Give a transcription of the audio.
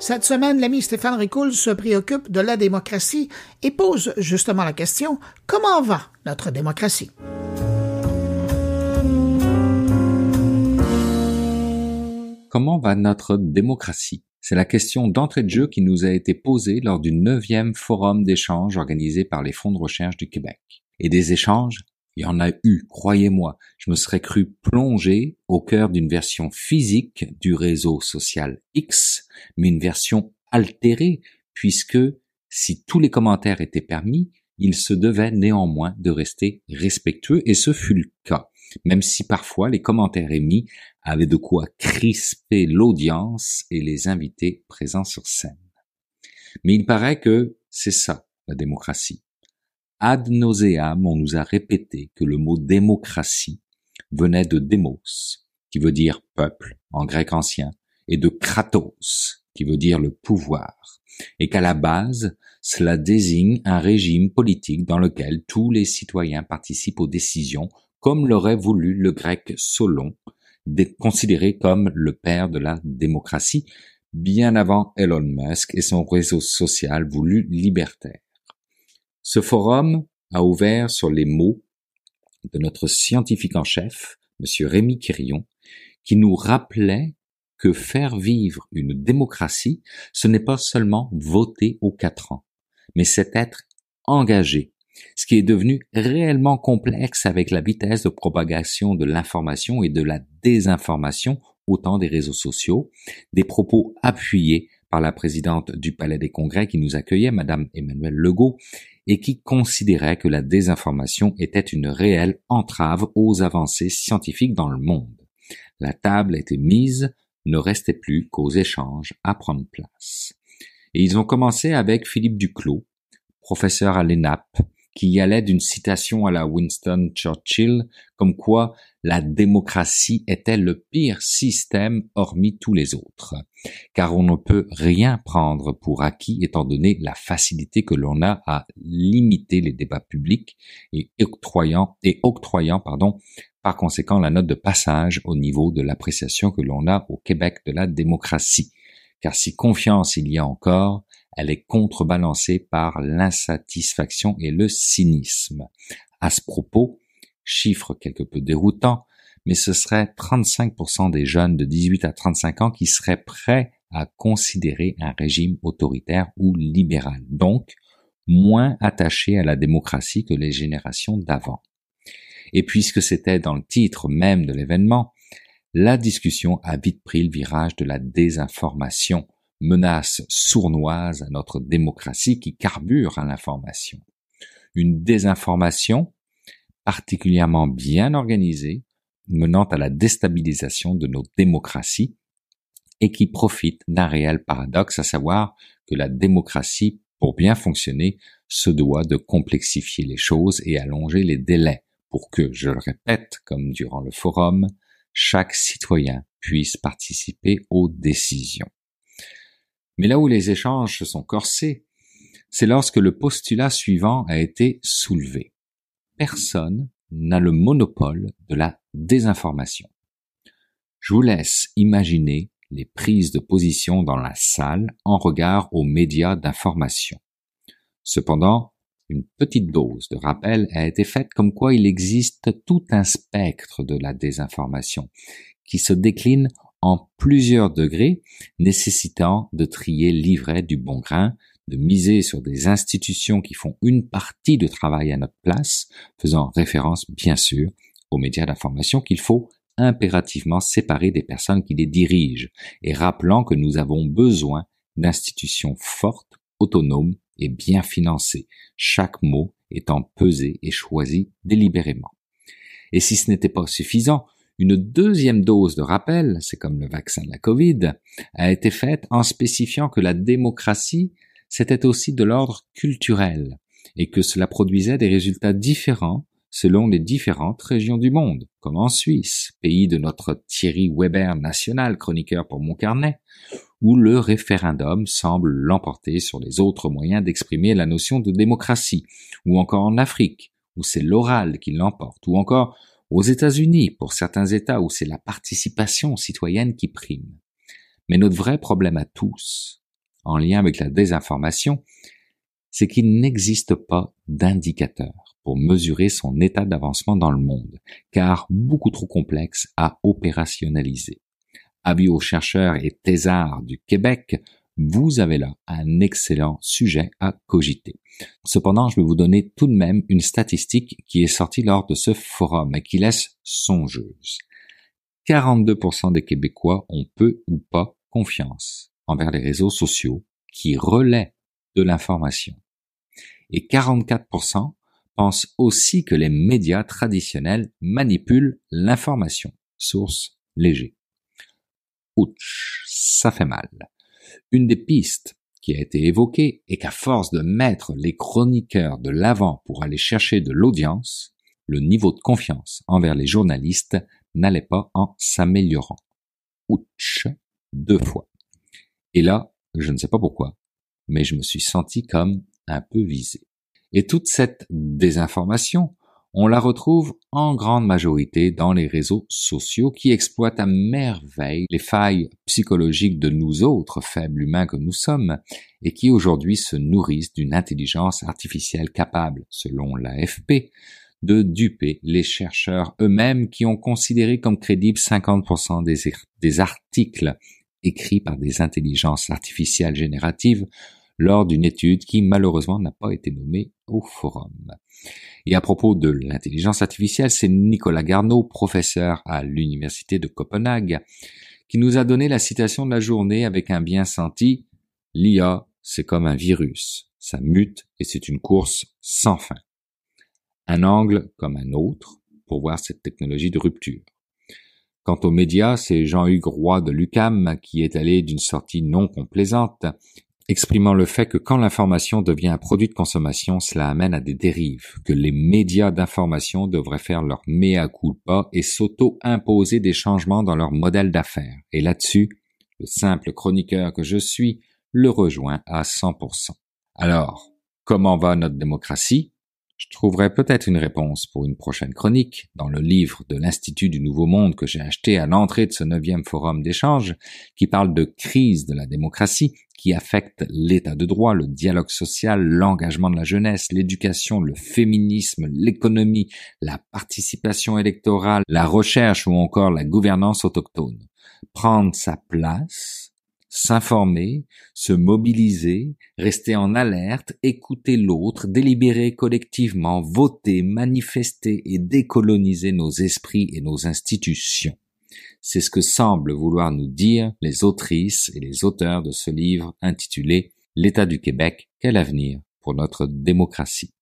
Cette semaine, l'ami Stéphane Ricoul se préoccupe de la démocratie et pose justement la question comment va notre démocratie? Comment va notre démocratie? C'est la question d'entrée de jeu qui nous a été posée lors du neuvième forum d'échange organisé par les fonds de recherche du Québec. Et des échanges il y en a eu, croyez-moi. Je me serais cru plongé au cœur d'une version physique du réseau social X, mais une version altérée, puisque si tous les commentaires étaient permis, il se devait néanmoins de rester respectueux, et ce fut le cas, même si parfois les commentaires émis avaient de quoi crisper l'audience et les invités présents sur scène. Mais il paraît que c'est ça, la démocratie. Ad nauseam, on nous a répété que le mot démocratie venait de démos, qui veut dire peuple en grec ancien, et de kratos, qui veut dire le pouvoir, et qu'à la base, cela désigne un régime politique dans lequel tous les citoyens participent aux décisions, comme l'aurait voulu le grec Solon, considéré comme le père de la démocratie, bien avant Elon Musk et son réseau social voulu libertaire. Ce forum a ouvert sur les mots de notre scientifique en chef, M. Rémi Quirion, qui nous rappelait que faire vivre une démocratie, ce n'est pas seulement voter aux quatre ans, mais c'est être engagé, ce qui est devenu réellement complexe avec la vitesse de propagation de l'information et de la désinformation au temps des réseaux sociaux, des propos appuyés par la présidente du Palais des Congrès qui nous accueillait, Madame Emmanuelle Legault, et qui considérait que la désinformation était une réelle entrave aux avancées scientifiques dans le monde. La table était mise, ne restait plus qu'aux échanges à prendre place. Et ils ont commencé avec Philippe Duclos, professeur à l'ENAP, qui y allait d'une citation à la Winston Churchill, comme quoi la démocratie était le pire système hormis tous les autres, car on ne peut rien prendre pour acquis étant donné la facilité que l'on a à limiter les débats publics et octroyant, et octroyant pardon, par conséquent la note de passage au niveau de l'appréciation que l'on a au Québec de la démocratie. Car si confiance il y a encore, elle est contrebalancée par l'insatisfaction et le cynisme. À ce propos, chiffre quelque peu déroutant, mais ce serait 35% des jeunes de 18 à 35 ans qui seraient prêts à considérer un régime autoritaire ou libéral, donc moins attachés à la démocratie que les générations d'avant. Et puisque c'était dans le titre même de l'événement, la discussion a vite pris le virage de la désinformation, menace sournoise à notre démocratie qui carbure à l'information. Une désinformation particulièrement bien organisée, menant à la déstabilisation de nos démocraties et qui profite d'un réel paradoxe, à savoir que la démocratie, pour bien fonctionner, se doit de complexifier les choses et allonger les délais pour que, je le répète, comme durant le forum, chaque citoyen puisse participer aux décisions. Mais là où les échanges se sont corsés, c'est lorsque le postulat suivant a été soulevé. Personne n'a le monopole de la désinformation. Je vous laisse imaginer les prises de position dans la salle en regard aux médias d'information. Cependant, une petite dose de rappel a été faite comme quoi il existe tout un spectre de la désinformation qui se décline en plusieurs degrés, nécessitant de trier l'ivraie du bon grain, de miser sur des institutions qui font une partie de travail à notre place, faisant référence bien sûr aux médias d'information qu'il faut impérativement séparer des personnes qui les dirigent, et rappelant que nous avons besoin d'institutions fortes, autonomes et bien financées, chaque mot étant pesé et choisi délibérément. Et si ce n'était pas suffisant, une deuxième dose de rappel, c'est comme le vaccin de la Covid, a été faite en spécifiant que la démocratie, c'était aussi de l'ordre culturel et que cela produisait des résultats différents selon les différentes régions du monde, comme en Suisse, pays de notre Thierry Weber national, chroniqueur pour mon carnet, où le référendum semble l'emporter sur les autres moyens d'exprimer la notion de démocratie, ou encore en Afrique, où c'est l'oral qui l'emporte, ou encore aux États-Unis, pour certains États où c'est la participation citoyenne qui prime. Mais notre vrai problème à tous, en lien avec la désinformation, c'est qu'il n'existe pas d'indicateur pour mesurer son état d'avancement dans le monde, car beaucoup trop complexe à opérationnaliser. Avis aux chercheurs et thésards du Québec, vous avez là un excellent sujet à cogiter. Cependant, je vais vous donner tout de même une statistique qui est sortie lors de ce forum et qui laisse songeuse. 42% des Québécois ont peu ou pas confiance envers les réseaux sociaux qui relaient de l'information. Et 44% pensent aussi que les médias traditionnels manipulent l'information. Source léger. Ouch, ça fait mal. Une des pistes qui a été évoquée est qu'à force de mettre les chroniqueurs de l'avant pour aller chercher de l'audience, le niveau de confiance envers les journalistes n'allait pas en s'améliorant. Ouch, deux fois. Et là, je ne sais pas pourquoi, mais je me suis senti comme un peu visé. Et toute cette désinformation, on la retrouve en grande majorité dans les réseaux sociaux qui exploitent à merveille les failles psychologiques de nous autres faibles humains que nous sommes et qui aujourd'hui se nourrissent d'une intelligence artificielle capable, selon l'AFP, de duper les chercheurs eux-mêmes qui ont considéré comme crédibles 50% des, des articles écrits par des intelligences artificielles génératives lors d'une étude qui malheureusement n'a pas été nommée au forum. Et à propos de l'intelligence artificielle, c'est Nicolas Garneau, professeur à l'université de Copenhague, qui nous a donné la citation de la journée avec un bien senti L'IA, c'est comme un virus, ça mute et c'est une course sans fin. Un angle comme un autre pour voir cette technologie de rupture. Quant aux médias, c'est Jean-Hugues Roy de l'UCAM qui est allé d'une sortie non complaisante exprimant le fait que quand l'information devient un produit de consommation, cela amène à des dérives, que les médias d'information devraient faire leur mea culpa et s'auto-imposer des changements dans leur modèle d'affaires. Et là-dessus, le simple chroniqueur que je suis le rejoint à 100%. Alors, comment va notre démocratie? Je trouverai peut-être une réponse pour une prochaine chronique dans le livre de l'Institut du Nouveau Monde que j'ai acheté à l'entrée de ce neuvième forum d'échange qui parle de crise de la démocratie qui affecte l'état de droit, le dialogue social, l'engagement de la jeunesse, l'éducation, le féminisme, l'économie, la participation électorale, la recherche ou encore la gouvernance autochtone. Prendre sa place s'informer, se mobiliser, rester en alerte, écouter l'autre, délibérer collectivement, voter, manifester et décoloniser nos esprits et nos institutions. C'est ce que semblent vouloir nous dire les autrices et les auteurs de ce livre intitulé L'État du Québec, quel avenir pour notre démocratie?